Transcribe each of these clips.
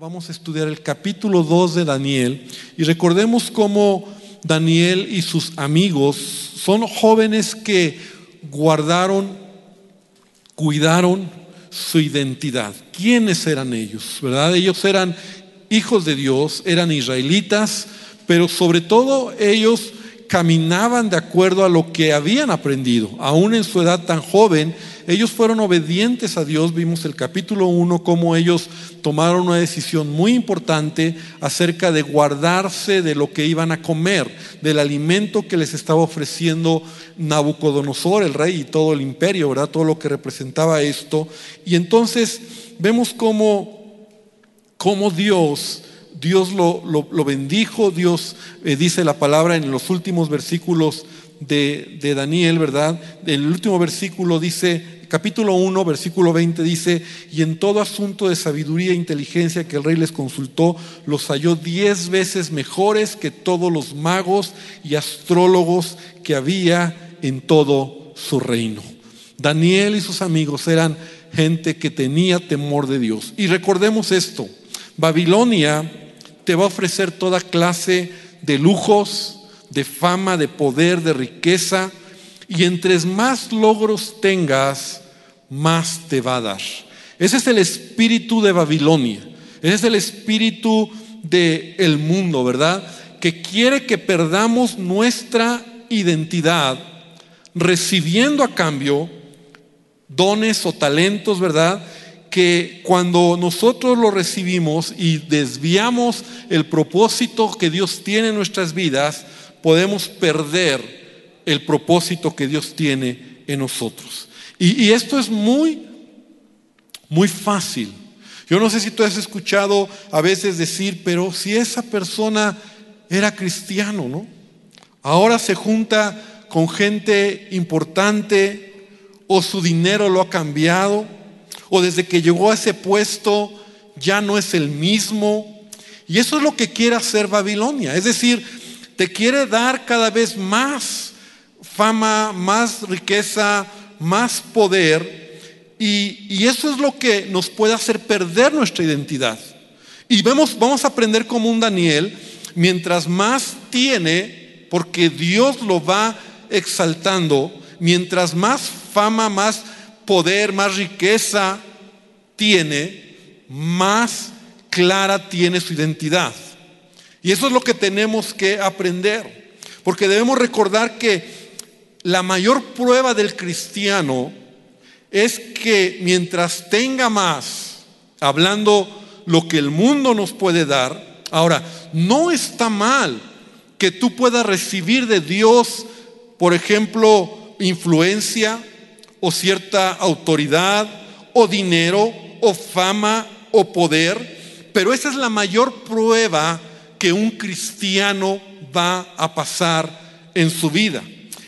Vamos a estudiar el capítulo 2 de Daniel y recordemos cómo Daniel y sus amigos son jóvenes que guardaron, cuidaron su identidad. ¿Quiénes eran ellos? ¿Verdad? Ellos eran hijos de Dios, eran israelitas, pero sobre todo ellos caminaban de acuerdo a lo que habían aprendido, aún en su edad tan joven ellos fueron obedientes a Dios, vimos el capítulo 1, cómo ellos tomaron una decisión muy importante acerca de guardarse de lo que iban a comer, del alimento que les estaba ofreciendo Nabucodonosor, el rey y todo el imperio, ¿verdad? Todo lo que representaba esto. Y entonces vemos cómo, cómo Dios... Dios lo, bendijo, Dios eh, dice la palabra en los últimos versículos de, de, Daniel, ¿verdad? El último versículo dice, capítulo 1, versículo 20 dice, y en todo asunto de sabiduría e inteligencia que el rey les consultó, los halló diez veces mejores que todos los magos y astrólogos que había en todo su reino. Daniel y sus amigos eran gente que tenía temor de Dios. Y recordemos esto, Babilonia te va a ofrecer toda clase de lujos, de fama, de poder, de riqueza, y entre más logros tengas, más te va a dar. Ese es el espíritu de Babilonia. Ese es el espíritu del el mundo, ¿verdad? Que quiere que perdamos nuestra identidad recibiendo a cambio dones o talentos, ¿verdad? Que cuando nosotros lo recibimos y desviamos el propósito que Dios tiene en nuestras vidas, podemos perder el propósito que Dios tiene en nosotros. Y, esto es muy, muy fácil. Yo no sé si tú has escuchado a veces decir, pero si esa persona era cristiano, ¿no? Ahora se junta con gente importante o su dinero lo ha cambiado o desde que llegó a ese puesto ya no es el mismo. Y eso es lo que quiere hacer Babilonia. Es decir, te quiere dar cada vez más fama, más riqueza, más poder. Y, eso es lo que nos puede hacer perder nuestra identidad. Y vemos, vamos a aprender como un Daniel, mientras más tiene, porque Dios lo va exaltando, mientras más fama, más poder, más riqueza tiene, más clara tiene su identidad. Y eso es lo que tenemos que aprender, porque debemos recordar que la mayor prueba del cristiano es que mientras tenga más, hablando lo que el mundo nos puede dar, ahora, no está mal que tú puedas recibir de Dios, por ejemplo, influencia o cierta autoridad o dinero o fama o poder, pero esa es la mayor prueba que un cristiano va a pasar en su vida.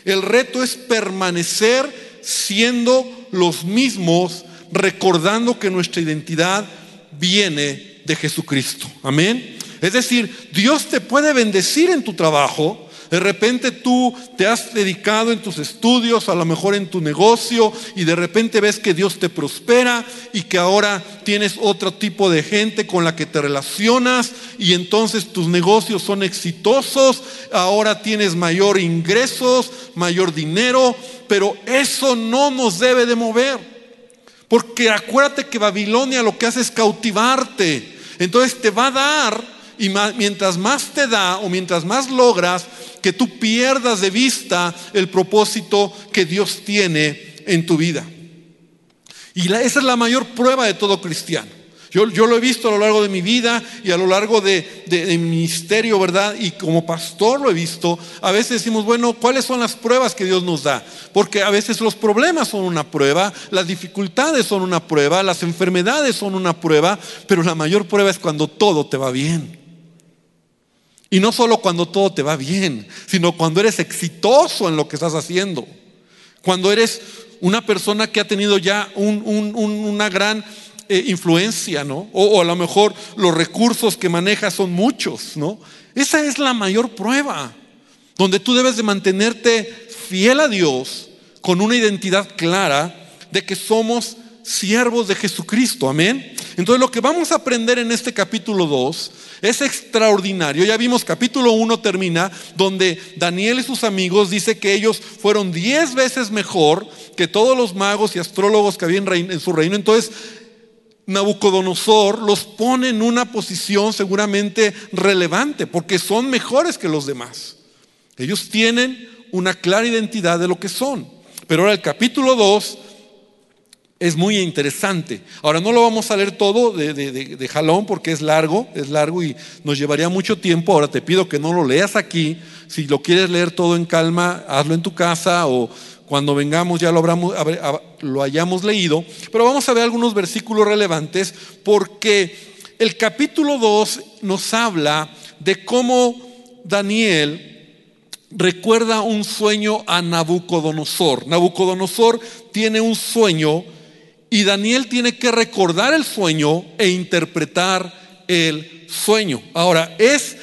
El reto es permanecer siendo los mismos, recordando que nuestra identidad viene de Jesucristo. Amén. Es decir, Dios te puede bendecir en tu trabajo, de repente tú te has dedicado en tus estudios, a lo mejor en tu negocio, y de repente ves que Dios te prospera y que ahora tienes otro tipo de gente con la que te relacionas y entonces tus negocios son exitosos, ahora tienes mayor ingresos, mayor dinero, pero eso no nos debe de mover. Porque acuérdate que Babilonia lo que hace es cautivarte. Entonces te va a dar y mientras más te da o mientras más logras, que tú pierdas de vista el propósito que Dios tiene en tu vida. Y esa es la mayor prueba de todo cristiano. Yo, yo, lo he visto a lo largo de mi vida y a lo largo de, de, mi ministerio, ¿verdad? Y como pastor lo he visto. A veces decimos, bueno, ¿cuáles son las pruebas que Dios nos da? Porque a veces los problemas son una prueba, las dificultades son una prueba, las enfermedades son una prueba, pero la mayor prueba es cuando todo te va bien. Y no solo cuando todo te va bien, sino cuando eres exitoso en lo que estás haciendo. Cuando eres una persona que ha tenido ya una gran eh, influencia, ¿no? O, a lo mejor los recursos que manejas son muchos, ¿no? Esa es la mayor prueba, donde tú debes de mantenerte fiel a Dios con una identidad clara de que somos siervos de Jesucristo, amén. Entonces lo que vamos a aprender en este capítulo 2 es extraordinario. Ya vimos capítulo 1 termina donde Daniel y sus amigos dice que ellos fueron diez veces mejor que todos los magos y astrólogos que había en su reino. Entonces Nabucodonosor los pone en una posición seguramente relevante porque son mejores que los demás. Ellos tienen una clara identidad de lo que son. Pero ahora el capítulo 2 es muy interesante. Ahora no lo vamos a leer todo de, jalón porque es largo, es largo y nos llevaría mucho tiempo. Ahora te pido que no lo leas aquí. Si lo quieres leer todo en calma, hazlo en tu casa o cuando vengamos ya lo, lo hayamos leído. Pero vamos a ver algunos versículos relevantes porque el capítulo 2 nos habla de cómo Daniel recuerda un sueño a Nabucodonosor. Nabucodonosor tiene un sueño y Daniel tiene que recordar el sueño e interpretar el sueño. Ahora, es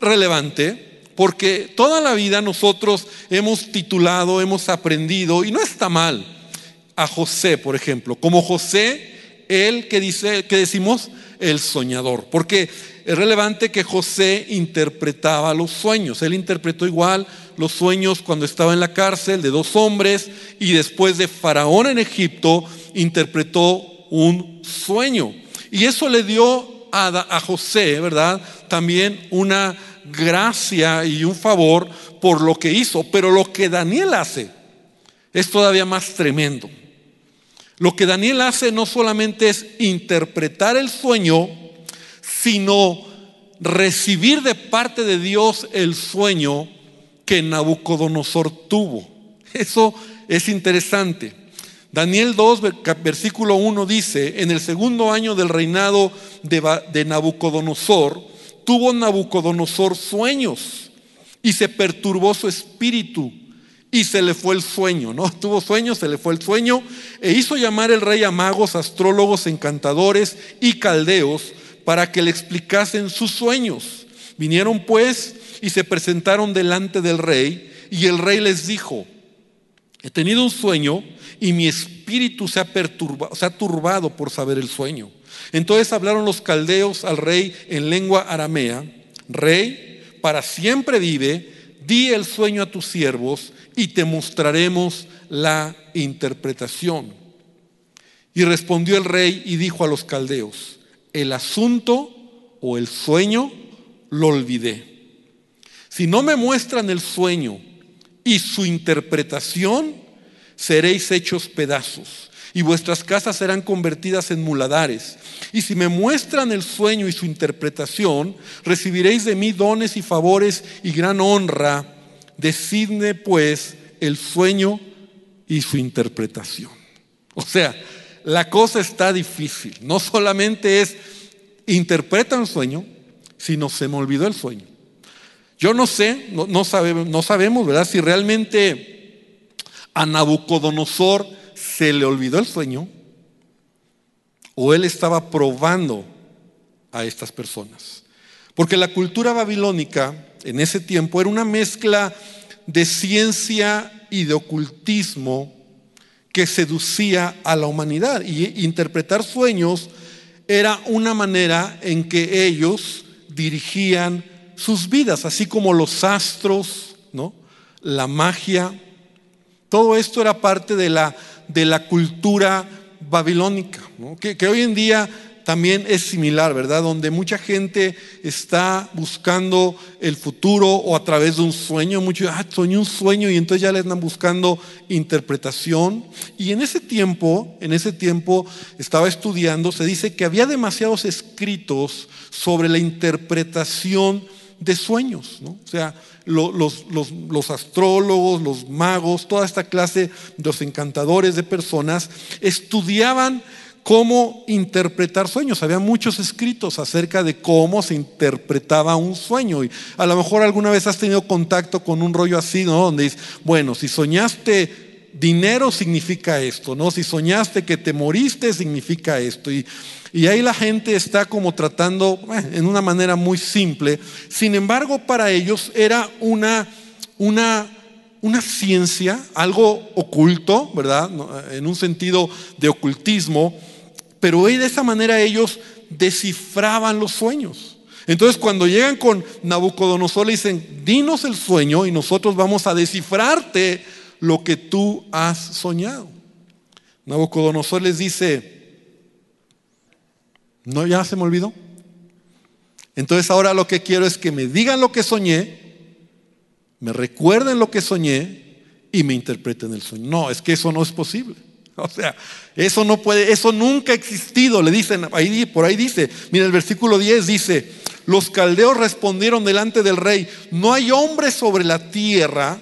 relevante porque toda la vida nosotros hemos titulado, hemos aprendido, y no está mal, a José, por ejemplo. Como José, él que dice, que decimos, el soñador. Porque es relevante que José interpretaba los sueños. Él interpretó igual los sueños cuando estaba en la cárcel de dos hombres y después de Faraón en Egipto interpretó un sueño. Y eso le dio a, José, ¿verdad? También una gracia y un favor por lo que hizo. Pero lo que Daniel hace es todavía más tremendo. Lo que Daniel hace no solamente es interpretar el sueño, sino recibir de parte de Dios el sueño que Nabucodonosor tuvo. Eso es interesante. Daniel 2, versículo 1 dice, en el segundo año del reinado de Nabucodonosor, tuvo Nabucodonosor sueños y se perturbó su espíritu y se le fue el sueño, ¿no? Tuvo sueños, se le fue el sueño e hizo llamar el rey a magos, astrólogos, encantadores y caldeos para que le explicasen sus sueños. Vinieron pues y se presentaron delante del rey y el rey les dijo, he tenido un sueño y mi espíritu se ha, perturbado, se ha turbado por saber el sueño. Entonces hablaron los caldeos al rey en lengua aramea, rey, para siempre vive, di el sueño a tus siervos y te mostraremos la interpretación. Y respondió el rey y dijo a los caldeos, el asunto o el sueño lo olvidé. Si no me muestran el sueño y su interpretación, seréis hechos pedazos y vuestras casas serán convertidas en muladares. Y si me muestran el sueño y su interpretación, recibiréis de mí dones y favores y gran honra Decidme pues el sueño y su interpretación. O sea, la cosa está difícil. No solamente es interpreta un sueño, sino se me olvidó el sueño. Yo no sé, no, sabemos, no sabemos, ¿verdad? Si realmente a Nabucodonosor se le olvidó el sueño o él estaba probando a estas personas. Porque la cultura babilónica en ese tiempo era una mezcla de ciencia y de ocultismo que seducía a la humanidad. Y interpretar sueños era una manera en que ellos dirigían sus vidas, así como los astros, ¿no? la magia. Todo esto era parte de la, de la cultura babilónica, que, que hoy en día también es similar, ¿verdad? Donde mucha gente está buscando el futuro o a través de un sueño. Muchos, ah, soñé un sueño y entonces ya le están buscando interpretación. Y en ese tiempo, en ese tiempo estaba estudiando, se dice que había demasiados escritos sobre la interpretación de sueños, ¿no? O sea, los, los, astrólogos, los magos, toda esta clase, de los encantadores de personas, estudiaban cómo interpretar sueños. Había muchos escritos acerca de cómo se interpretaba un sueño. Y a lo mejor alguna vez has tenido contacto con un rollo así, ¿no? Donde dices, bueno, si soñaste dinero significa esto, ¿no? Si soñaste que te moriste significa esto. Y, y ahí la gente está como tratando eh, en una manera muy simple. Sin embargo, para ellos era una, una una ciencia, algo oculto, ¿verdad? En un sentido de ocultismo, pero de esa manera ellos descifraban los sueños. Entonces cuando llegan con Nabucodonosor le dicen, dinos el sueño y nosotros vamos a descifrarte lo que tú has soñado. Nabucodonosor les dice, no, ya se me olvidó. Entonces ahora lo que quiero es que me digan lo que soñé, me recuerden lo que soñé y me interpreten el sueño. No, es que eso no es posible. O sea, eso no puede, eso nunca ha existido. Le dicen, por ahí dice, mira el versículo 10 dice, los caldeos respondieron delante del rey, no hay hombre sobre la tierra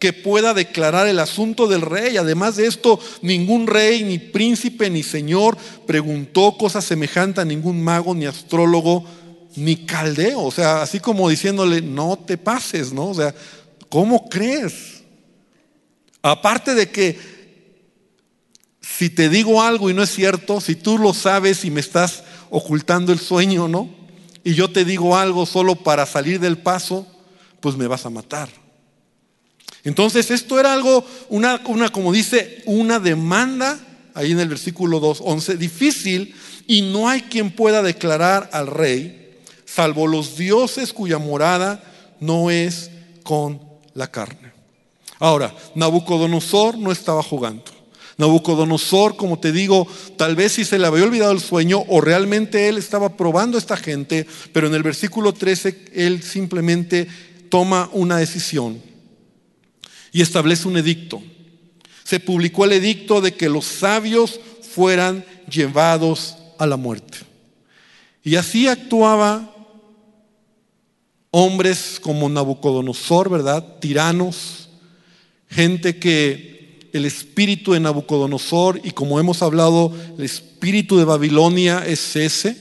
que pueda declarar el asunto del rey. Además de esto, ningún rey, ni príncipe, ni señor preguntó cosa semejante a ningún mago, ni astrólogo, ni caldeo. O sea, así como diciéndole, no te pases, ¿no? O sea, ¿cómo crees? Aparte de que si te digo algo y no es cierto, si tú lo sabes y me estás ocultando el sueño, ¿no? Y yo te digo algo solo para salir del paso, pues me vas a matar. Entonces esto era algo, una, como dice, una demanda, ahí en el versículo 2, 11, difícil, y no hay quien pueda declarar al rey, salvo los dioses cuya morada no es con la carne. Ahora, Nabucodonosor no estaba jugando. Nabucodonosor, como te digo, tal vez si se le había olvidado el sueño o realmente él estaba probando a esta gente, pero en el versículo 13 él simplemente toma una decisión y establece un edicto. Se publicó el edicto de que los sabios fueran llevados a la muerte. Y así actuaba hombres como Nabucodonosor, ¿verdad? Tiranos, gente que el espíritu de Nabucodonosor, y como hemos hablado, el espíritu de Babilonia es ese,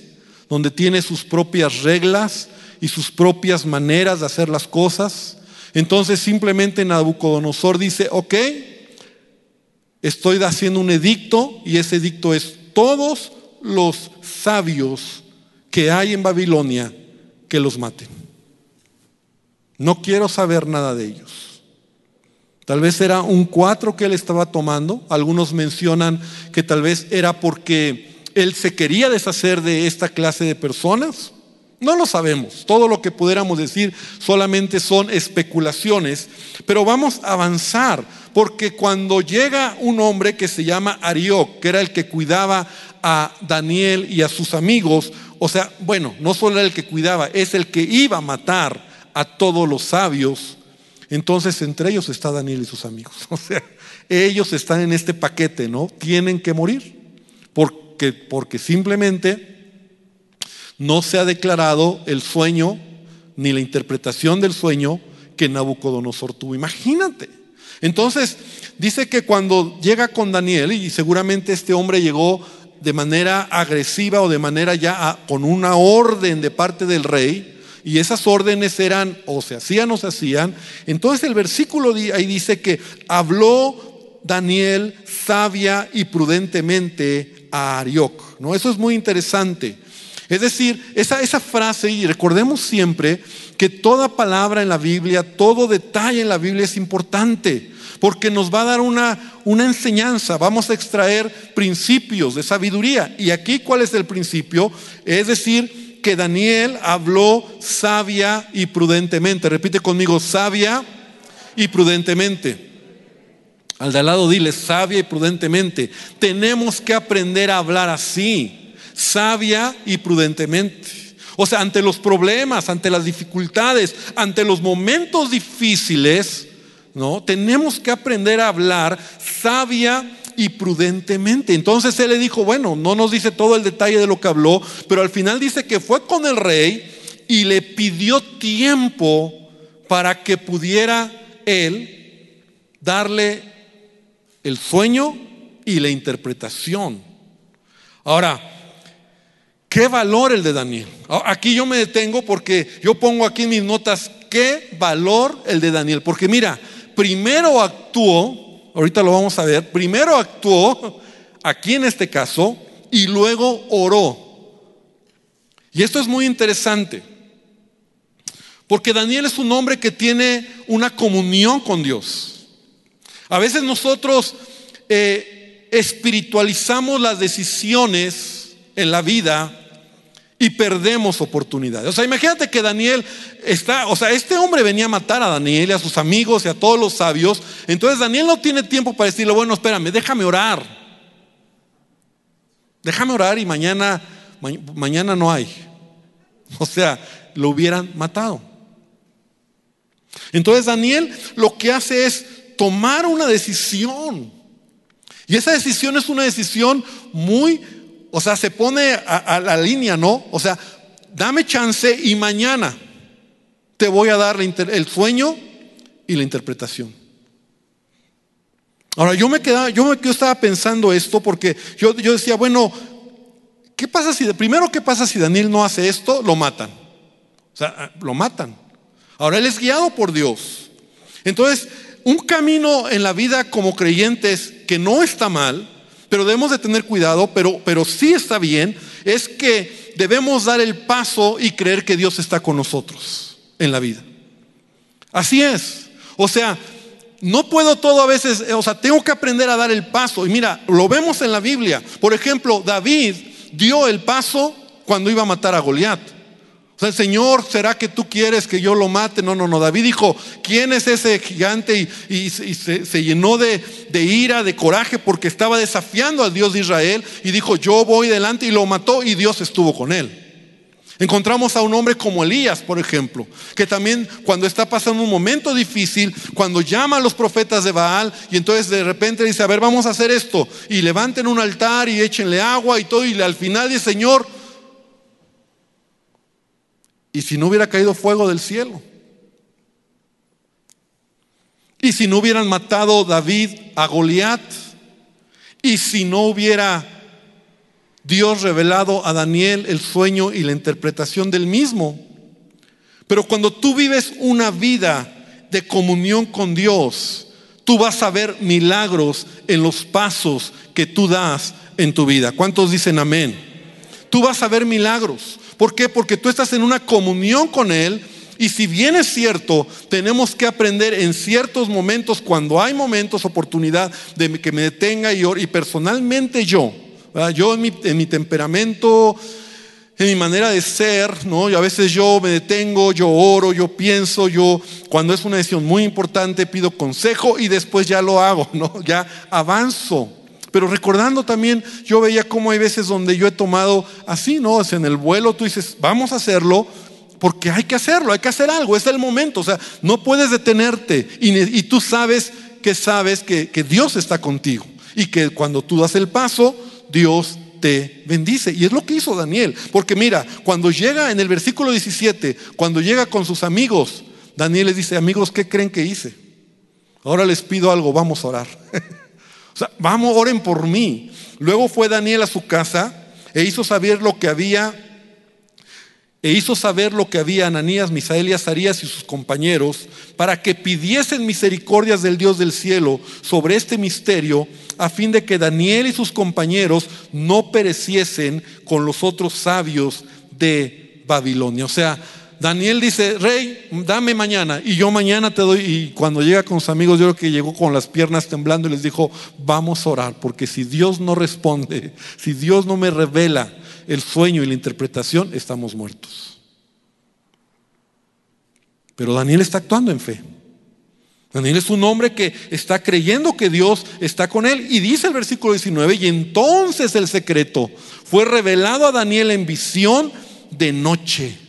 donde tiene sus propias reglas y sus propias maneras de hacer las cosas. Entonces simplemente Nabucodonosor dice, ok, estoy haciendo un edicto y ese edicto es todos los sabios que hay en Babilonia que los maten. No quiero saber nada de ellos. Tal vez era un cuatro que él estaba tomando. Algunos mencionan que tal vez era porque él se quería deshacer de esta clase de personas. No lo sabemos. Todo lo que pudiéramos decir solamente son especulaciones. Pero vamos a avanzar. Porque cuando llega un hombre que se llama Arioc, que era el que cuidaba a Daniel y a sus amigos, o sea, bueno, no solo era el que cuidaba, es el que iba a matar a todos los sabios. Entonces entre ellos está Daniel y sus amigos. O sea, ellos están en este paquete, ¿no? Tienen que morir. Porque, porque simplemente no se ha declarado el sueño ni la interpretación del sueño que Nabucodonosor tuvo. Imagínate. Entonces, dice que cuando llega con Daniel, y seguramente este hombre llegó de manera agresiva o de manera ya con una orden de parte del rey, y esas órdenes eran o se hacían o se hacían, entonces el versículo ahí dice que habló Daniel sabia y prudentemente a Arioc. ¿no? Eso es muy interesante. Es decir, esa, esa frase, y recordemos siempre que toda palabra en la Biblia, todo detalle en la Biblia es importante, porque nos va a dar una, una enseñanza, vamos a extraer principios de sabiduría. Y aquí, ¿cuál es el principio? Es decir, que Daniel habló sabia y prudentemente. Repite conmigo, sabia y prudentemente. Al de al lado dile, sabia y prudentemente. Tenemos que aprender a hablar así sabia y prudentemente. O sea, ante los problemas, ante las dificultades, ante los momentos difíciles, ¿no? Tenemos que aprender a hablar sabia y prudentemente. Entonces él le dijo, bueno, no nos dice todo el detalle de lo que habló, pero al final dice que fue con el rey y le pidió tiempo para que pudiera él darle el sueño y la interpretación. Ahora, ¿Qué valor el de Daniel? Aquí yo me detengo porque yo pongo aquí en mis notas, ¿qué valor el de Daniel? Porque mira, primero actuó, ahorita lo vamos a ver, primero actuó, aquí en este caso, y luego oró. Y esto es muy interesante, Porque Daniel es un hombre que tiene una comunión con Dios. A veces nosotros eh, espiritualizamos las decisiones en la vida y perdemos oportunidades. O sea, imagínate que Daniel está, o sea, este hombre venía a matar a Daniel y a sus amigos y a todos los sabios. Entonces Daniel no tiene tiempo para decirle, bueno, espérame, déjame orar. Déjame orar y mañana, mañana no hay. O sea, lo hubieran matado. Entonces Daniel lo que hace es tomar una decisión. Y esa decisión es una decisión muy o sea, se pone a, la línea, ¿no? O sea, dame chance y mañana te voy a dar el sueño y la interpretación. Ahora, yo me quedaba, yo, me, estaba pensando esto porque yo, yo decía, bueno, ¿qué pasa si, primero, qué pasa si Daniel no hace esto? Lo matan. O sea, ah, lo matan. Ahora él es guiado por Dios. Entonces, un camino en la vida como creyentes que no está mal, pero debemos de tener cuidado, pero, pero sí está bien, es que debemos dar el paso y creer que Dios está con nosotros en la vida. Así es. O sea, no puedo todo a veces, o sea, tengo que aprender a dar el paso. Y mira, lo vemos en la Biblia. Por ejemplo, David dio el paso cuando iba a matar a Goliat. O sea, Señor, ¿será que tú quieres que yo lo mate? No, no, no. David dijo, ¿quién es ese gigante? Y, se, llenó de, de, ira, de coraje, porque estaba desafiando al Dios de Israel. Y dijo, yo voy delante y lo mató y Dios estuvo con él. Encontramos a un hombre como Elías, por ejemplo, que también cuando está pasando un momento difícil, cuando llama a los profetas de Baal y entonces de repente dice, a ver, vamos a hacer esto, y levanten un altar y échenle agua y todo, y al final dice, Señor, ¿Y si no hubiera caído fuego del cielo? ¿Y si no hubieran matado David a Goliat? ¿Y si no hubiera Dios revelado a Daniel el sueño y la interpretación del mismo? Pero cuando tú vives una vida de comunión con Dios, tú vas a ver milagros en los pasos que tú das en tu vida. ¿Cuántos dicen amén? Tú vas a ver milagros. ¿Por qué? Porque tú estás en una comunión con Él. Y si bien es cierto, tenemos que aprender en ciertos momentos, cuando hay momentos, oportunidad de que me detenga y, personalmente yo, yo en mi, en mi, temperamento, en mi manera de ser, ¿no? Y a veces yo me detengo, yo oro, yo pienso, yo cuando es una decisión muy importante pido consejo y después ya lo hago, ¿no? Ya avanzo. Pero recordando también, yo veía cómo hay veces donde yo he tomado así, ¿no? en el vuelo tú dices, vamos a hacerlo porque hay que hacerlo, hay que hacer algo, es el momento. O sea, no puedes detenerte y, tú sabes que sabes que, que Dios está contigo y que cuando tú das el paso, Dios te bendice. Y es lo que hizo Daniel. Porque mira, cuando llega en el versículo 17, cuando llega con sus amigos, Daniel les dice, amigos, ¿qué creen que hice? Ahora les pido algo, vamos a orar. vamos, oren por mí. Luego fue Daniel a su casa e hizo saber lo que había e hizo saber lo que había Ananías, Misael y Azarías y sus compañeros para que pidiesen misericordias del Dios del cielo sobre este misterio a fin de que Daniel y sus compañeros no pereciesen con los otros sabios de Babilonia. O sea, Daniel dice, rey, dame mañana y yo mañana te doy. Y cuando llega con sus amigos, yo creo que llegó con las piernas temblando y les dijo, vamos a orar, porque si Dios no responde, si Dios no me revela el sueño y la interpretación, estamos muertos. Pero Daniel está actuando en fe. Daniel es un hombre que está creyendo que Dios está con él. Y dice el versículo 19, y entonces el secreto fue revelado a Daniel en visión de noche.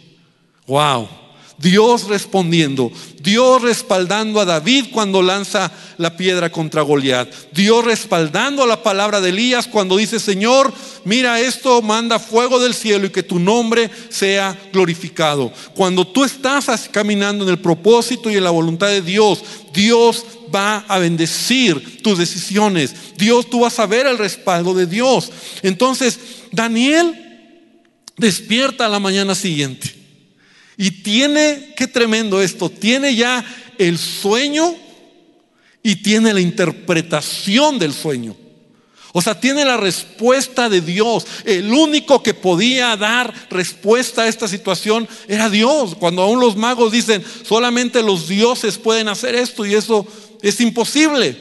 Wow. Dios respondiendo, Dios respaldando a David cuando lanza la piedra contra Goliat, Dios respaldando la palabra de Elías cuando dice, Señor, mira esto, manda fuego del cielo y que tu nombre sea glorificado. Cuando tú estás caminando en el propósito y en la voluntad de Dios, Dios va a bendecir tus decisiones. Dios, tú vas a ver el respaldo de Dios. Entonces, Daniel despierta a la mañana siguiente y tiene, qué tremendo esto, tiene ya el sueño y tiene la interpretación del sueño. O sea, tiene la respuesta de Dios. El único que podía dar respuesta a esta situación era Dios. Cuando aún los magos dicen, solamente los dioses pueden hacer esto y eso es imposible.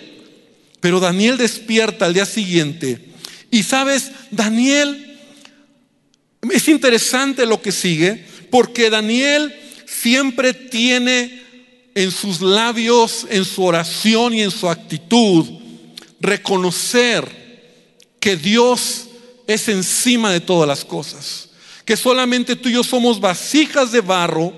Pero Daniel despierta al día siguiente. Y sabes, Daniel, es interesante lo que sigue, porque Daniel siempre tiene en sus labios, en su oración y en su actitud, reconocer que Dios es encima de todas las cosas, que solamente tú y yo somos vasijas de barro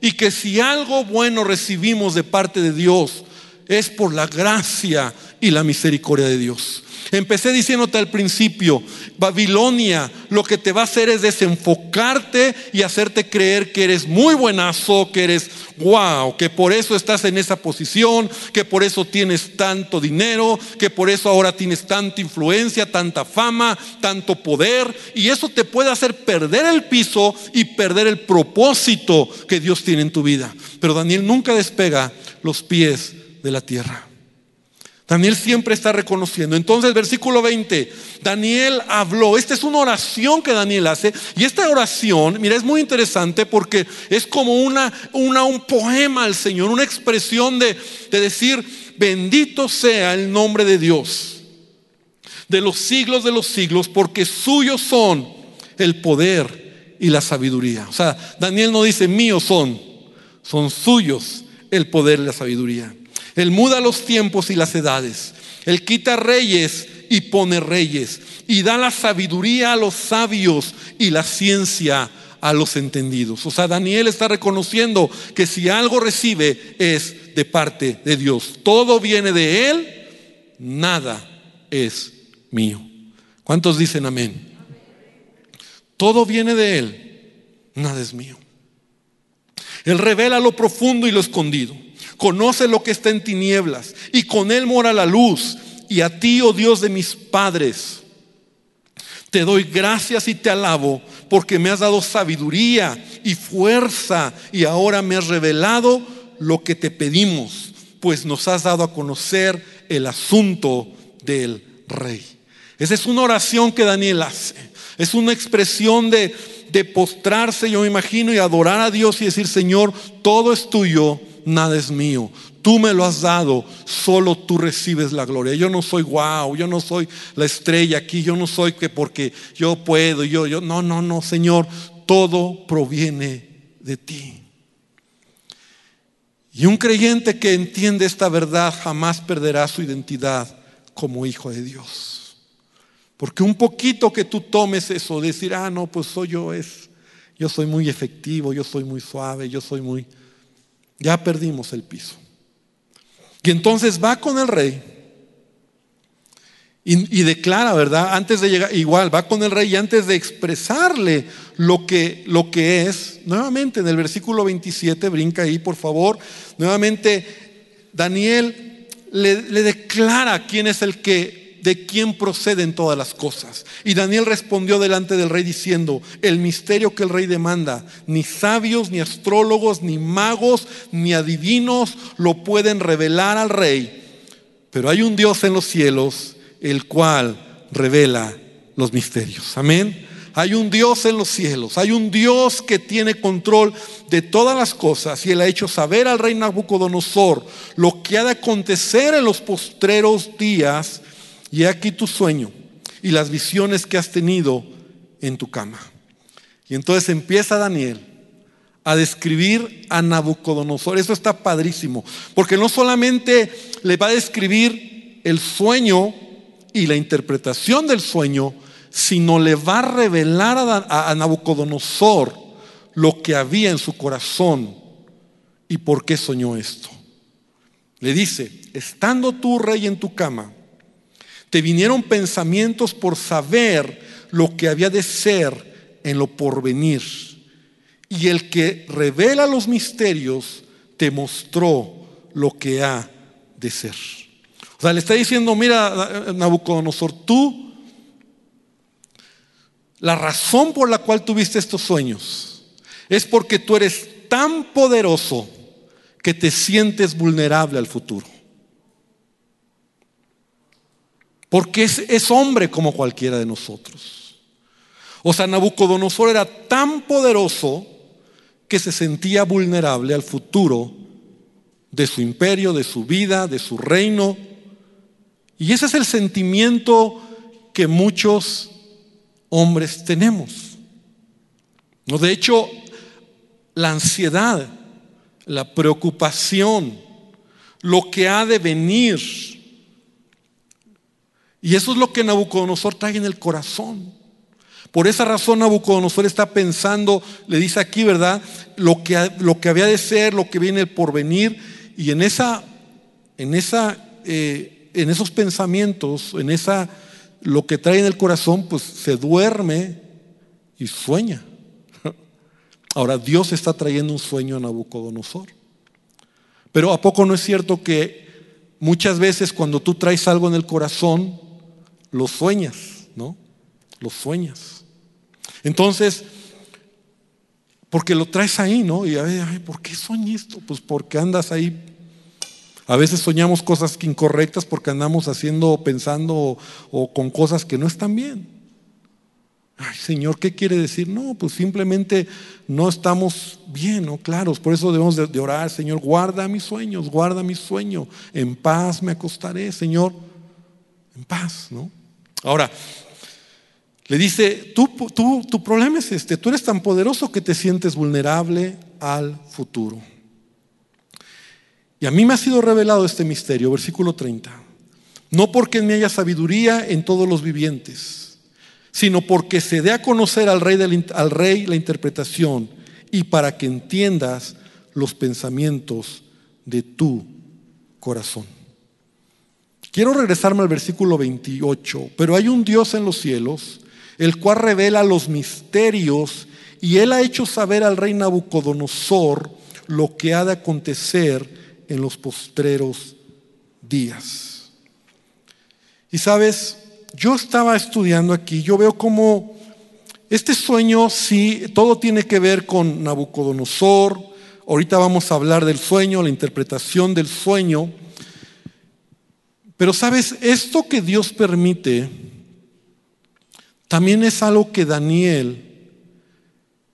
y que si algo bueno recibimos de parte de Dios es por la gracia y la misericordia de Dios. Empecé diciéndote al principio, Babilonia lo que te va a hacer es desenfocarte y hacerte creer que eres muy buenazo, que eres wow, que por eso estás en esa posición, que por eso tienes tanto dinero, que por eso ahora tienes tanta influencia, tanta fama, tanto poder. Y eso te puede hacer perder el piso y perder el propósito que Dios tiene en tu vida. Pero Daniel nunca despega los pies de la tierra. Daniel siempre está reconociendo. Entonces, versículo 20, Daniel habló. Esta es una oración que Daniel hace. Y esta oración, mira, es muy interesante porque es como una, una un poema al Señor, una expresión de, de decir, bendito sea el nombre de Dios, de los siglos de los siglos, porque suyos son el poder y la sabiduría. O sea, Daniel no dice míos son, son suyos el poder y la sabiduría. Él muda los tiempos y las edades. Él quita reyes y pone reyes. Y da la sabiduría a los sabios y la ciencia a los entendidos. O sea, Daniel está reconociendo que si algo recibe es de parte de Dios. Todo viene de Él, nada es mío. ¿Cuántos dicen amén? Todo viene de Él, nada es mío. Él revela lo profundo y lo escondido conoce lo que está en tinieblas y con él mora la luz. Y a ti, oh Dios de mis padres, te doy gracias y te alabo porque me has dado sabiduría y fuerza y ahora me has revelado lo que te pedimos, pues nos has dado a conocer el asunto del rey. Esa es una oración que Daniel hace. Es una expresión de, de postrarse, yo me imagino, y adorar a Dios y decir, Señor, todo es tuyo nada es mío. Tú me lo has dado, solo tú recibes la gloria. Yo no soy wow, yo no soy la estrella aquí, yo no soy que porque yo puedo, yo, yo, no, no, no, Señor, todo proviene de ti. Y un creyente que entiende esta verdad jamás perderá su identidad como hijo de Dios. Porque un poquito que tú tomes eso, decir, ah, no, pues soy yo, es, yo soy muy efectivo, yo soy muy suave, yo soy muy ya perdimos el piso. Y entonces va con el rey y, declara, ¿verdad? Antes de llegar, igual, va con el rey y antes de expresarle lo que, lo que es, nuevamente en el versículo 27, brinca ahí por favor, nuevamente Daniel le, le declara quién es el que de quién proceden todas las cosas. Y Daniel respondió delante del rey diciendo, el misterio que el rey demanda, ni sabios, ni astrólogos, ni magos, ni adivinos lo pueden revelar al rey. Pero hay un Dios en los cielos, el cual revela los misterios. Amén. Hay un Dios en los cielos, hay un Dios que tiene control de todas las cosas y Él ha hecho saber al rey Nabucodonosor lo que ha de acontecer en los postreros días y aquí tu sueño y las visiones que has tenido en tu cama. Y entonces empieza Daniel a describir a Nabucodonosor. Eso está padrísimo, porque no solamente le va a describir el sueño y la interpretación del sueño, sino le va a revelar a, a Nabucodonosor lo que había en su corazón y por qué soñó esto. Le dice, estando tú rey en tu cama, te vinieron pensamientos por saber lo que había de ser en lo porvenir. Y el que revela los misterios te mostró lo que ha de ser. O sea, le está diciendo, mira, Nabucodonosor, tú, la razón por la cual tuviste estos sueños es porque tú eres tan poderoso que te sientes vulnerable al futuro. Porque es, hombre como cualquiera de nosotros. O sea, Nabucodonosor era tan poderoso que se sentía vulnerable al futuro de su imperio, de su vida, de su reino. Y ese es el sentimiento que muchos hombres tenemos. ¿No? De hecho, la ansiedad, la preocupación, lo que ha de venir. Y eso es lo que Nabucodonosor trae en el corazón. Por esa razón Nabucodonosor está pensando, le dice aquí, ¿verdad? Lo que, lo que había de ser, lo que viene por venir. Y en, esa, en, esa, eh, en esos pensamientos, en esa, lo que trae en el corazón, pues se duerme y sueña. Ahora Dios está trayendo un sueño a Nabucodonosor. Pero ¿a poco no es cierto que muchas veces cuando tú traes algo en el corazón, lo sueñas, ¿no? Lo sueñas. Entonces, porque lo traes ahí, ¿no? Y a ver, ¿por qué soñé esto? Pues porque andas ahí. A veces soñamos cosas incorrectas porque andamos haciendo, pensando o, con cosas que no están bien. Ay, Señor, ¿qué quiere decir? No, pues simplemente no estamos bien, ¿no? Claros. Por eso debemos de orar, Señor, guarda mis sueños, guarda mi sueño. En paz me acostaré, Señor. En paz, ¿no? Ahora, le dice, tú, tu problema es este, tú eres tan poderoso que te sientes vulnerable al futuro. Y a mí me ha sido revelado este misterio, versículo 30. No porque en mí haya sabiduría en todos los vivientes sino porque se dé a conocer al rey, al rey la interpretación y para que entiendas los pensamientos de tu corazón. Quiero regresarme al versículo 28, pero hay un Dios en los cielos, el cual revela los misterios y él ha hecho saber al rey Nabucodonosor lo que ha de acontecer en los postreros días. Y sabes, yo estaba estudiando aquí, yo veo como este sueño, sí, todo tiene que ver con Nabucodonosor. Ahorita vamos a hablar del sueño, la interpretación del sueño. Pero sabes, esto que Dios permite también es algo que Daniel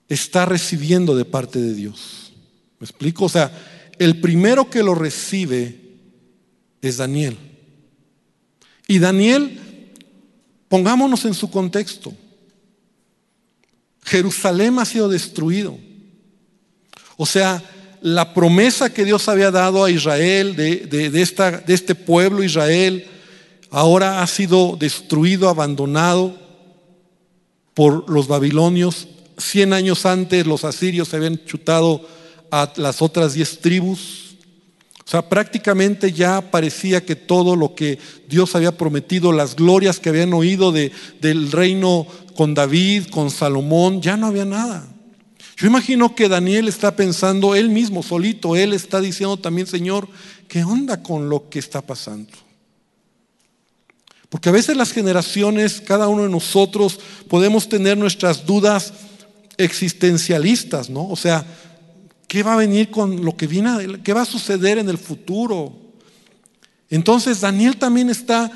está recibiendo de parte de Dios. ¿Me explico? O sea, el primero que lo recibe es Daniel. Y Daniel Pongámonos en su contexto. Jerusalén ha sido destruido. O sea, la promesa que Dios había dado a Israel, de, esta, de este pueblo Israel, ahora ha sido destruido, abandonado por los babilonios. Cien años antes los asirios se habían chutado a las otras diez tribus. O sea, prácticamente ya parecía que todo lo que Dios había prometido, las glorias que habían oído de, del reino con David, con Salomón, ya no había nada. Yo imagino que Daniel está pensando, él mismo, solito, él está diciendo también, Señor, ¿qué onda con lo que está pasando? Porque a veces las generaciones, cada uno de nosotros, podemos tener nuestras dudas existencialistas, ¿no? O sea, ¿Qué va a venir con lo que viene? ¿Qué va a suceder en el futuro? Entonces Daniel también está,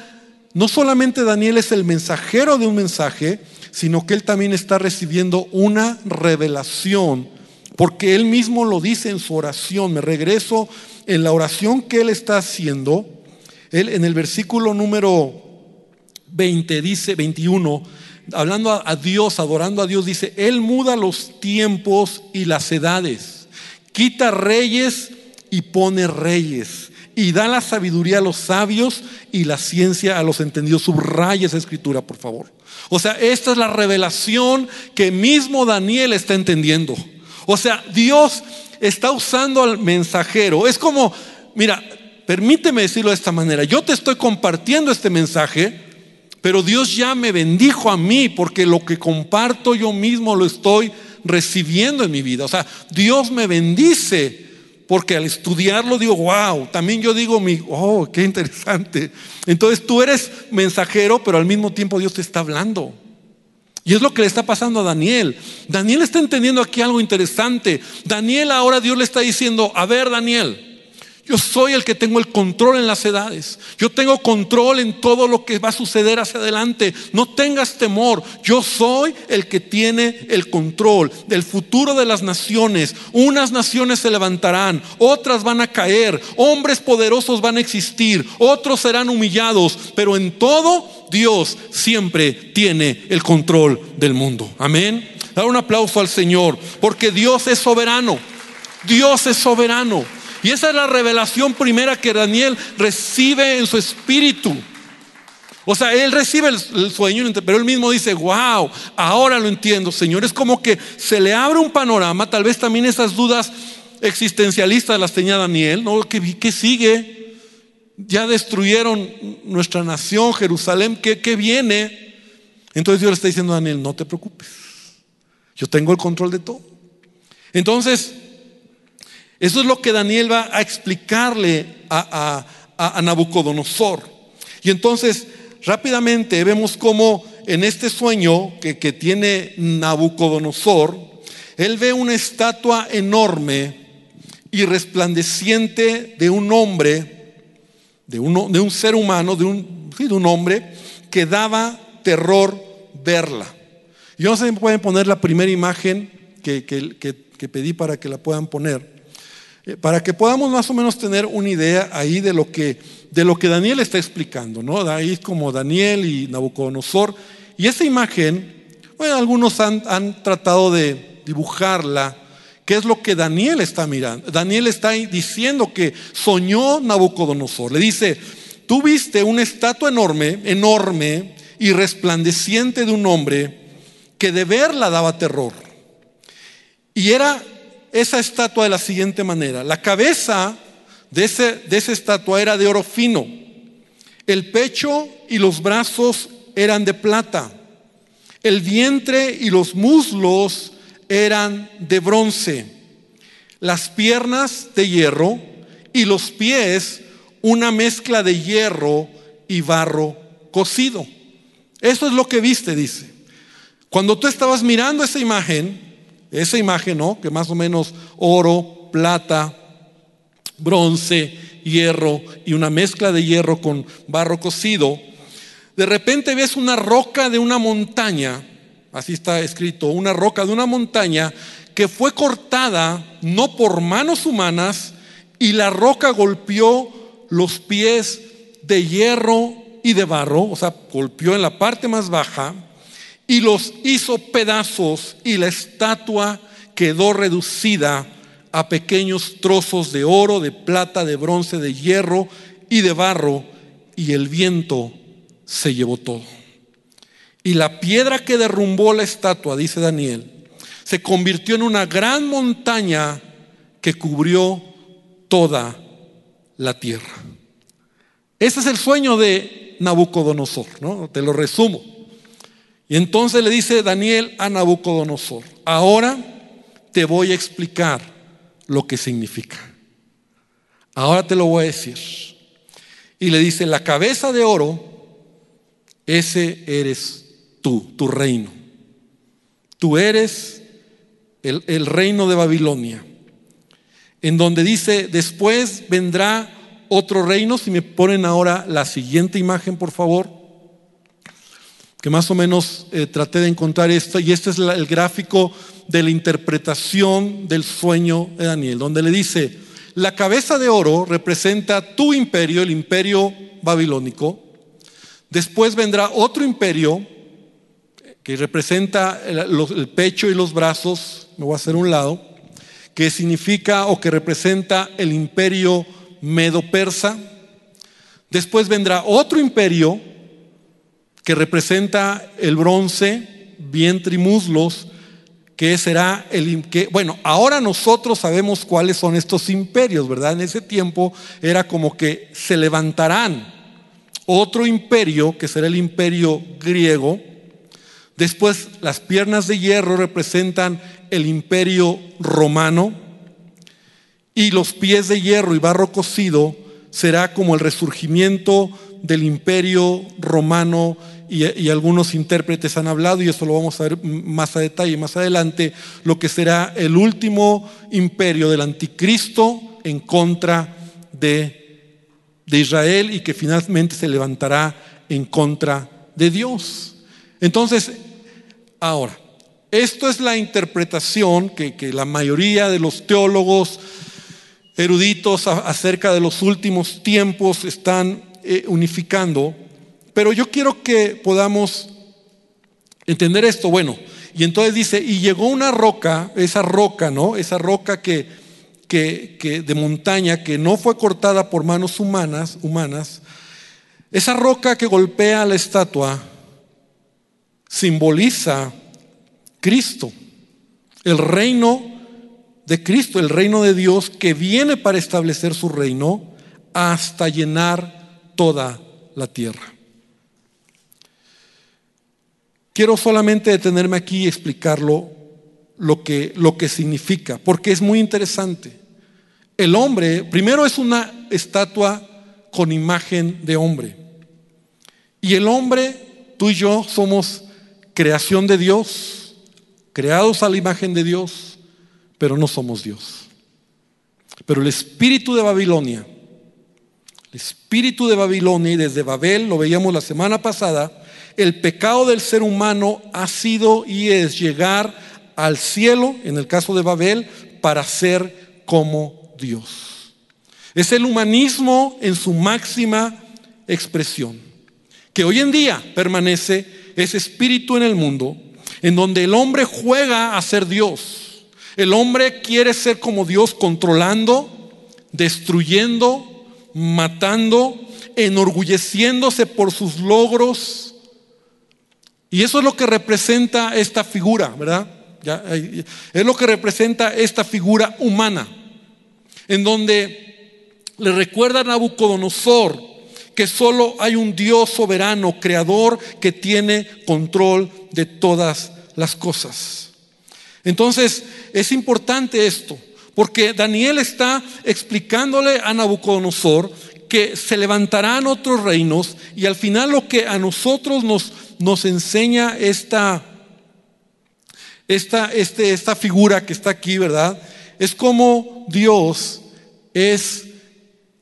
no solamente Daniel es el mensajero de un mensaje, sino que él también está recibiendo una revelación, porque él mismo lo dice en su oración. Me regreso en la oración que él está haciendo. Él en el versículo número 20 dice 21, hablando a, a Dios, adorando a Dios, dice, Él muda los tiempos y las edades quita reyes y pone reyes. Y da la sabiduría a los sabios y la ciencia a los entendidos. Subraya esa escritura, por favor. O sea, esta es la revelación que mismo Daniel está entendiendo. O sea, Dios está usando al mensajero. Es como, mira, permíteme decirlo de esta manera. Yo te estoy compartiendo este mensaje, pero Dios ya me bendijo a mí porque lo que comparto yo mismo lo estoy recibiendo en mi vida. O sea, Dios me bendice porque al estudiarlo digo, wow, también yo digo, mi, oh, qué interesante. Entonces tú eres mensajero, pero al mismo tiempo Dios te está hablando. Y es lo que le está pasando a Daniel. Daniel está entendiendo aquí algo interesante. Daniel ahora Dios le está diciendo, a ver Daniel, Yo soy el que tengo el control en las edades. Yo tengo control en todo lo que va a suceder hacia adelante. No tengas temor. Yo soy el que tiene el control del futuro de las naciones. Unas naciones se levantarán, otras van a caer, hombres poderosos van a existir, otros serán humillados, pero en todo Dios siempre tiene el control del mundo. Amén. Dar un aplauso al Señor, porque Dios es soberano. Dios es soberano. Y esa es la revelación primera que Daniel recibe en su espíritu. O sea, él recibe el, sueño, pero él mismo dice, wow, ahora lo entiendo, Señor. Es como que se le abre un panorama, tal vez también esas dudas existencialistas las tenía Daniel, ¿no? ¿Qué, sigue? Ya destruyeron nuestra nación, Jerusalén, ¿qué, ¿qué viene? Entonces Dios le está diciendo a Daniel, no te preocupes, yo tengo el control de todo. Entonces, eso es lo que Daniel va a explicarle a, Nabucodonosor. Y entonces, rápidamente vemos cómo en este sueño que, tiene Nabucodonosor, él ve una estatua enorme y resplandeciente de un hombre, de, de un ser humano, de un, de un hombre que daba terror verla. Yo no sé si pueden poner la primera imagen que, que pedí para que la puedan poner. Eh, para que podamos más o menos tener una idea ahí de lo que, de lo que Daniel está explicando, ¿no? Ahí como Daniel y Nabucodonosor. Y esa imagen, bueno, algunos han, han tratado de dibujarla, ¿Qué es lo que Daniel está mirando? Daniel está diciendo que soñó Nabucodonosor. Le dice, tú viste una estatua enorme, enorme y resplandeciente de un hombre que de verla daba terror. Y era esa estatua de la siguiente manera. La cabeza de, ese, de esa estatua era de oro fino. El pecho y los brazos eran de plata. El vientre y los muslos eran de bronce. Las piernas de hierro y los pies una mezcla de hierro y barro cocido. Eso es lo que viste, dice. Cuando tú estabas mirando esa imagen, esa imagen, ¿no? Que más o menos oro, plata, bronce, hierro y una mezcla de hierro con barro cocido. De repente ves una roca de una montaña, así está escrito, una roca de una montaña que fue cortada no por manos humanas y la roca golpeó los pies de hierro y de barro, o sea, golpeó en la parte más baja y los hizo pedazos y la estatua quedó reducida a pequeños trozos de oro, de plata, de bronce, de hierro y de barro, y el viento se llevó todo. Y la piedra que derrumbó la estatua, dice Daniel, se convirtió en una gran montaña que cubrió toda la tierra. Ese es el sueño de Nabucodonosor, ¿no? Te lo resumo. Y entonces le dice Daniel a Nabucodonosor, ahora te voy a explicar lo que significa. Ahora te lo voy a decir. Y le dice, la cabeza de oro, ese eres tú, tu reino. Tú eres el, el reino de Babilonia. En donde dice, después vendrá otro reino. Si me ponen ahora la siguiente imagen, por favor que más o menos eh, traté de encontrar esto, y este es el gráfico de la interpretación del sueño de Daniel, donde le dice, la cabeza de oro representa tu imperio, el imperio babilónico, después vendrá otro imperio que representa el, el pecho y los brazos, me voy a hacer un lado, que significa o que representa el imperio medo-persa, después vendrá otro imperio, que representa el bronce, vientre y muslos, que será el que bueno, ahora nosotros sabemos cuáles son estos imperios, ¿verdad? En ese tiempo era como que se levantarán otro imperio que será el imperio griego. Después las piernas de hierro representan el imperio romano y los pies de hierro y barro cocido será como el resurgimiento del imperio romano y, algunos intérpretes han hablado, y eso lo vamos a ver más a detalle más adelante, lo que será el último imperio del anticristo en contra de, de Israel y que finalmente se levantará en contra de Dios. Entonces, ahora, esto es la interpretación que, la mayoría de los teólogos eruditos acerca de los últimos tiempos están eh, unificando, pero yo quiero que podamos entender esto. Bueno, y entonces dice, y llegó una roca, esa roca, ¿no? Esa roca que, que, de montaña que no fue cortada por manos humanas, humanas, esa roca que golpea la estatua simboliza Cristo, el reino de Cristo, el reino de Dios que viene para establecer su reino hasta llenar toda la tierra. Quiero solamente detenerme aquí y explicarlo lo que, lo que significa, porque es muy interesante. El hombre, primero es una estatua con imagen de hombre. Y el hombre, tú y yo, somos creación de Dios creados a la imagen de Dios, pero no somos Dios. Pero el espíritu de Babilonia, el espíritu de Babilonia y desde Babel, lo veíamos la semana pasada, el pecado del ser humano ha sido y es llegar al cielo, en el caso de Babel, para ser como Dios. Es el humanismo en su máxima expresión, que hoy en día permanece ese espíritu en el mundo en donde el hombre juega a ser Dios. El hombre quiere ser como Dios controlando, destruyendo, matando, enorgulleciéndose por sus logros. Y eso es lo que representa esta figura, ¿verdad? es lo que representa esta figura humana, en donde le recuerda a Nabucodonosor que solo hay un Dios soberano, creador, que tiene control de todas las cosas. Entonces, es importante esto, porque Daniel está explicándole a Nabucodonosor que se levantarán otros reinos y al final lo que a nosotros nos, nos enseña esta, esta, este, esta figura que está aquí, ¿verdad? Es como Dios es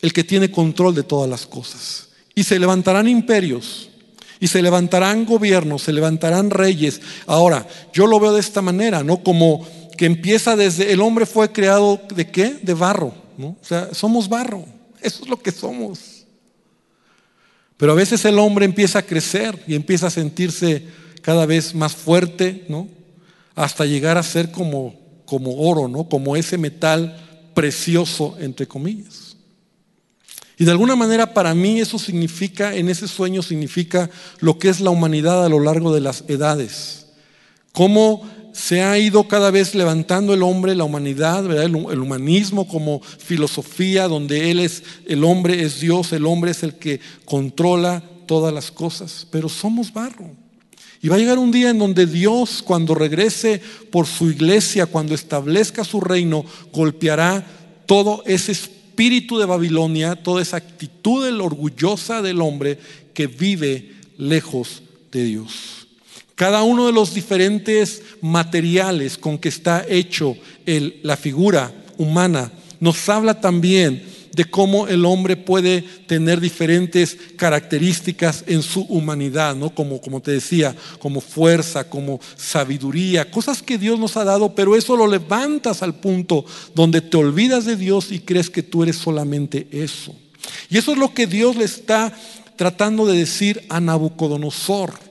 el que tiene control de todas las cosas. Y se levantarán imperios, y se levantarán gobiernos, se levantarán reyes. Ahora, yo lo veo de esta manera, ¿no? Como que empieza desde, el hombre fue creado de qué? De barro, ¿no? O sea, somos barro, eso es lo que somos. Pero a veces el hombre empieza a crecer y empieza a sentirse cada vez más fuerte, ¿no? Hasta llegar a ser como, como oro, ¿no? Como ese metal precioso, entre comillas. Y de alguna manera para mí eso significa, en ese sueño significa lo que es la humanidad a lo largo de las edades. Cómo se ha ido cada vez levantando el hombre, la humanidad, El, humanismo como filosofía donde él es, el hombre es Dios, el hombre es el que controla todas las cosas, pero somos barro. Y va a llegar un día en donde Dios, cuando regrese por su iglesia, cuando establezca su reino, golpeará todo ese espíritu espíritu de Babilonia, toda esa actitud orgullosa del hombre que vive lejos de Dios. Cada uno de los diferentes materiales con que está hecho la figura humana nos habla también de cómo el hombre puede tener diferentes características en su humanidad, ¿no? Como, como te decía, como fuerza, como sabiduría, cosas que Dios nos ha dado, pero eso lo levantas al punto donde te olvidas de Dios y crees que tú eres solamente eso. Y eso es lo que Dios le está tratando de decir a Nabucodonosor,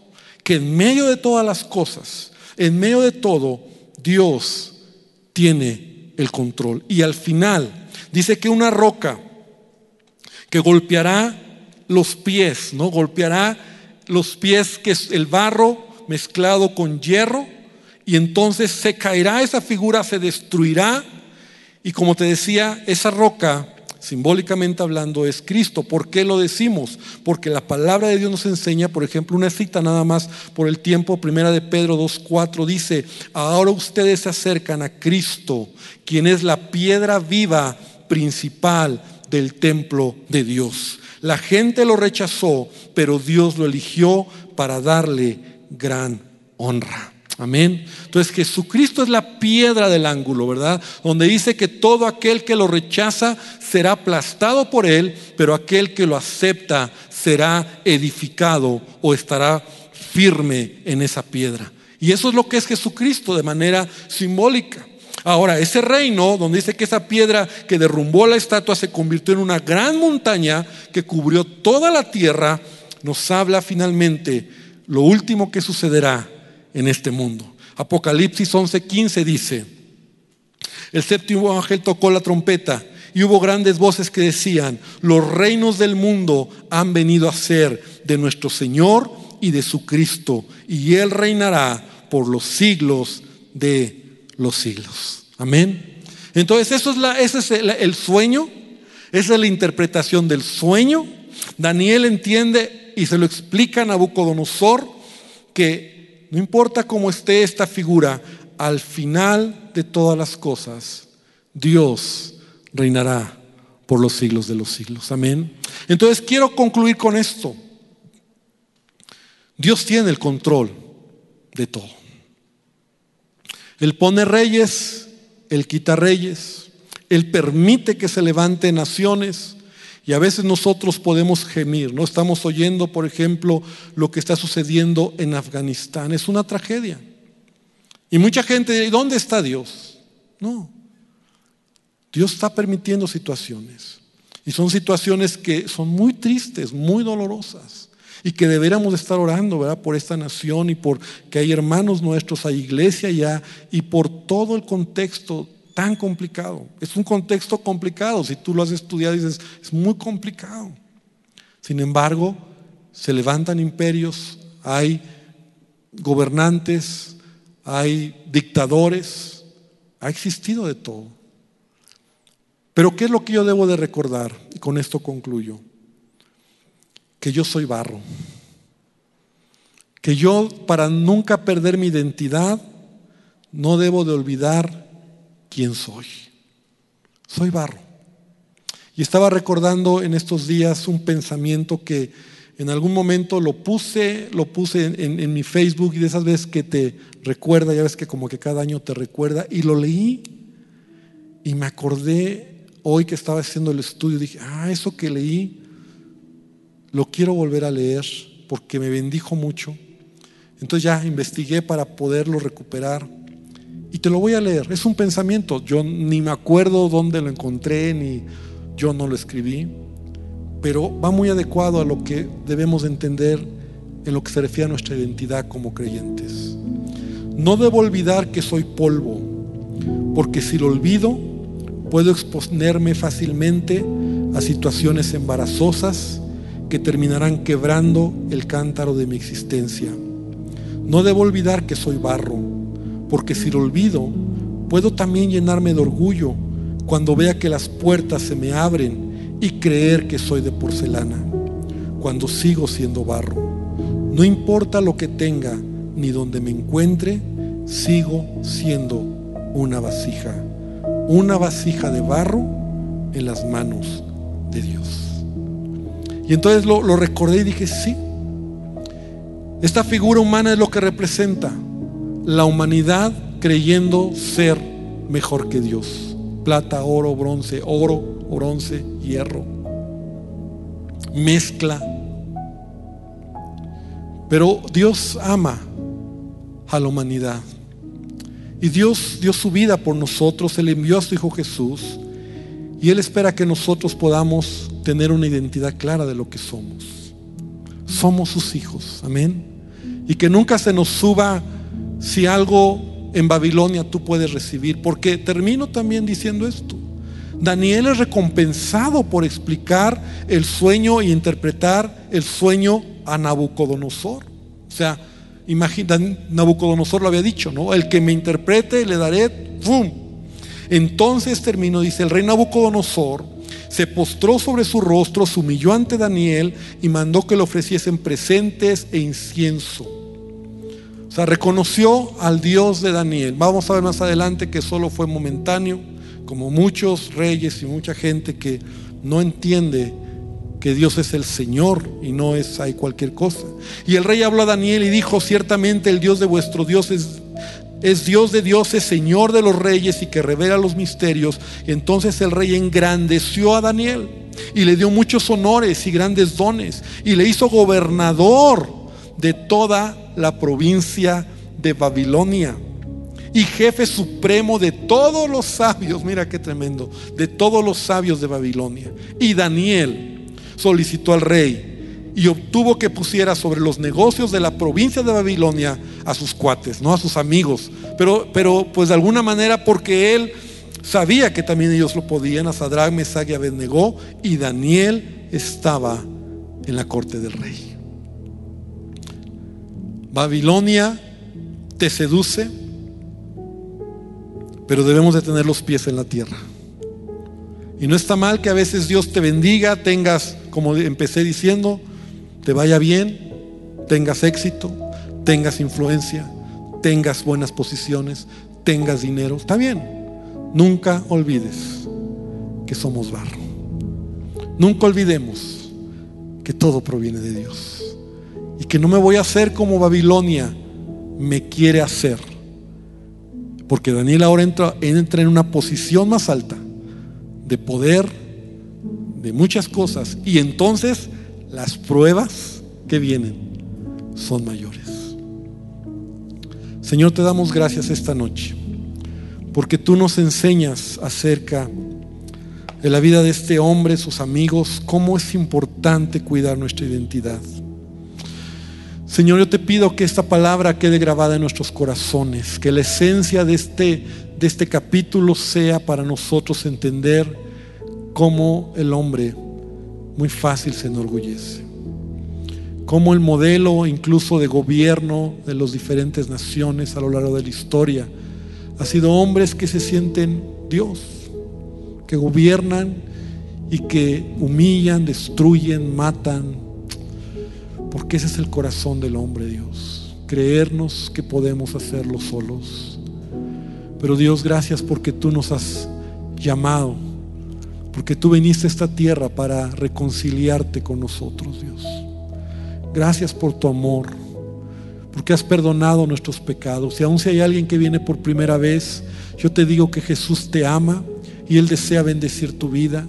que en medio de todas las cosas, en medio de todo, Dios tiene el control. Y al final, Dice que una roca que golpeará los pies, ¿no? Golpeará los pies, que es el barro mezclado con hierro, y entonces se caerá esa figura, se destruirá, y como te decía, esa roca, simbólicamente hablando, es Cristo. ¿Por qué lo decimos? Porque la palabra de Dios nos enseña, por ejemplo, una cita nada más por el tiempo, primera de Pedro 2.4, dice, ahora ustedes se acercan a Cristo, quien es la piedra viva principal del templo de Dios. La gente lo rechazó, pero Dios lo eligió para darle gran honra. Amén. Entonces Jesucristo es la piedra del ángulo, ¿verdad? Donde dice que todo aquel que lo rechaza será aplastado por él, pero aquel que lo acepta será edificado o estará firme en esa piedra. Y eso es lo que es Jesucristo de manera simbólica. Ahora, ese reino, donde dice que esa piedra que derrumbó la estatua se convirtió en una gran montaña que cubrió toda la tierra, nos habla finalmente lo último que sucederá en este mundo. Apocalipsis 11:15 dice, el séptimo ángel tocó la trompeta y hubo grandes voces que decían, los reinos del mundo han venido a ser de nuestro Señor y de su Cristo, y Él reinará por los siglos de los siglos. Amén. Entonces, eso es la, es el sueño, esa es la interpretación del sueño. Daniel entiende y se lo explica a Nabucodonosor que no importa cómo esté esta figura, al final de todas las cosas, Dios reinará por los siglos de los siglos. Amén. Entonces quiero concluir con esto. Dios tiene el control de todo. Él pone reyes, Él quita reyes, Él permite que se levanten naciones, y a veces nosotros podemos gemir, ¿no? Estamos oyendo, por ejemplo, lo que está sucediendo en Afganistán. Es una tragedia. Y mucha gente dice, ¿dónde está Dios? No. Dios está permitiendo situaciones. Y son situaciones que son muy tristes, muy dolorosas. Y que deberíamos estar orando, ¿verdad? Por esta nación y por que hay hermanos nuestros, hay iglesia ya, y por todo el contexto tan complicado. Es un contexto complicado. Si tú lo has estudiado, dices, es muy complicado. Sin embargo, se levantan imperios, hay gobernantes, hay dictadores, ha existido de todo. Pero ¿qué es lo que yo debo de recordar? Y con esto concluyo. Que yo soy barro. Que yo, para nunca perder mi identidad, no debo de olvidar quién soy. Soy barro. Y estaba recordando en estos días un pensamiento que en algún momento lo puse, lo puse en, mi Facebook y de esas veces que te recuerda, ya ves que como que cada año te recuerda, y lo leí y me acordé hoy que estaba haciendo el estudio, dije, ah, eso que leí, lo quiero volver a leer porque me bendijo mucho. Entonces ya investigué para poderlo recuperar. Y te lo voy a leer. Es un pensamiento. Yo ni me acuerdo dónde lo encontré, ni yo no lo escribí. Pero va muy adecuado a lo que debemos entender en lo que se refiere a nuestra identidad como creyentes. No debo olvidar que soy polvo, porque si lo olvido, puedo exponerme fácilmente a situaciones embarazosas que terminarán quebrando el cántaro de mi existencia. No debo olvidar que soy barro, porque si lo olvido, puedo también llenarme de orgullo cuando vea que las puertas se me abren y creer que soy de porcelana, cuando sigo siendo barro. No importa lo que tenga ni donde me encuentre, sigo siendo una vasija, una vasija de barro en las manos de Dios. Y entonces lo, lo recordé y dije, sí, esta figura humana es lo que representa la humanidad creyendo ser mejor que Dios. Plata, oro, bronce, oro, bronce, hierro. Mezcla. Pero Dios ama a la humanidad. Y Dios dio su vida por nosotros, Él envió a su Hijo Jesús. Y Él espera que nosotros podamos tener una identidad clara de lo que somos. Somos sus hijos, amén. Y que nunca se nos suba si algo en Babilonia tú puedes recibir. Porque termino también diciendo esto. Daniel es recompensado por explicar el sueño y interpretar el sueño a Nabucodonosor. O sea, imagina, Nabucodonosor lo había dicho, ¿no? El que me interprete le daré, ¡pum! Entonces terminó, dice, el rey Nabucodonosor se postró sobre su rostro, se humilló ante Daniel y mandó que le ofreciesen presentes e incienso reconoció al Dios de Daniel. Vamos a ver más adelante que solo fue momentáneo, como muchos reyes y mucha gente que no entiende que Dios es el Señor y no es cualquier cosa. Y el rey habló a Daniel y dijo, ciertamente el Dios de vuestro Dios es es Dios de dioses, Señor de los reyes y que revela los misterios. Entonces el rey engrandeció a Daniel y le dio muchos honores y grandes dones y le hizo gobernador de toda la provincia de Babilonia y jefe supremo de todos los sabios, mira qué tremendo, de todos los sabios de Babilonia. Y Daniel solicitó al rey y obtuvo que pusiera sobre los negocios de la provincia de Babilonia a sus cuates, no a sus amigos, pero, pero pues de alguna manera porque él sabía que también ellos lo podían, a Sadrach, Mesach y Abednego, y Daniel estaba en la corte del rey. Babilonia te seduce, pero debemos de tener los pies en la tierra. Y no está mal que a veces Dios te bendiga, tengas, como empecé diciendo, te vaya bien, tengas éxito, tengas influencia, tengas buenas posiciones, tengas dinero. Está bien. Nunca olvides que somos barro. Nunca olvidemos que todo proviene de Dios. Y que no me voy a hacer como Babilonia me quiere hacer. Porque Daniel ahora entra, entra en una posición más alta de poder, de muchas cosas. Y entonces las pruebas que vienen son mayores. Señor, te damos gracias esta noche, porque tú nos enseñas acerca de la vida de este hombre, sus amigos, cómo es importante cuidar nuestra identidad. Señor, yo te pido que esta palabra quede grabada en nuestros corazones, que la esencia de este, de este capítulo sea para nosotros entender cómo el hombre muy fácil se enorgullece. Como el modelo incluso de gobierno de las diferentes naciones a lo largo de la historia ha sido hombres que se sienten Dios, que gobiernan y que humillan, destruyen, matan, porque ese es el corazón del hombre Dios, creernos que podemos hacerlo solos. Pero Dios, gracias porque tú nos has llamado porque tú viniste a esta tierra para reconciliarte con nosotros, Dios. Gracias por tu amor, porque has perdonado nuestros pecados. Y aun si hay alguien que viene por primera vez, yo te digo que Jesús te ama y Él desea bendecir tu vida.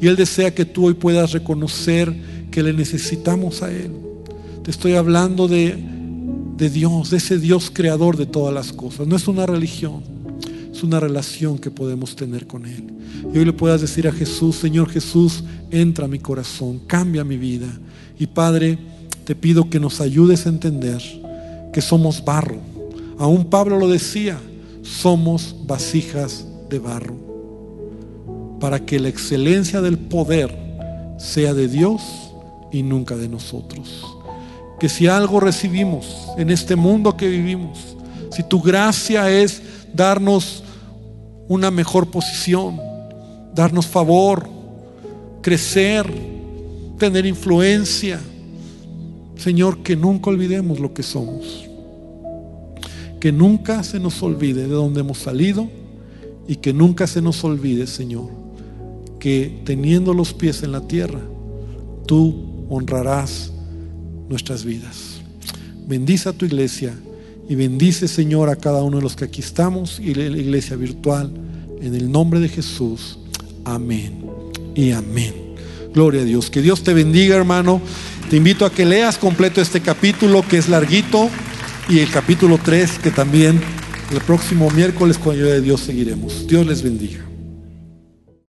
Y Él desea que tú hoy puedas reconocer que le necesitamos a Él. Te estoy hablando de, Dios, de ese Dios creador de todas las cosas. No es una religión, es una relación que podemos tener con Él. Y hoy le puedas decir a Jesús, Señor Jesús, entra a mi corazón, cambia mi vida. Y Padre, te pido que nos ayudes a entender que somos barro. Aún Pablo lo decía, somos vasijas de barro. Para que la excelencia del poder sea de Dios y nunca de nosotros. Que si algo recibimos en este mundo que vivimos, si tu gracia es darnos una mejor posición, darnos favor, crecer, tener influencia. Señor, que nunca olvidemos lo que somos. Que nunca se nos olvide de dónde hemos salido y que nunca se nos olvide, Señor, que teniendo los pies en la tierra, tú honrarás nuestras vidas. Bendice a tu iglesia y bendice, Señor, a cada uno de los que aquí estamos y la iglesia virtual. En el nombre de Jesús. Amén y amén. Gloria a Dios. Que Dios te bendiga, hermano. Te invito a que leas completo este capítulo que es larguito y el capítulo 3 que también el próximo miércoles con ayuda de Dios seguiremos. Dios les bendiga.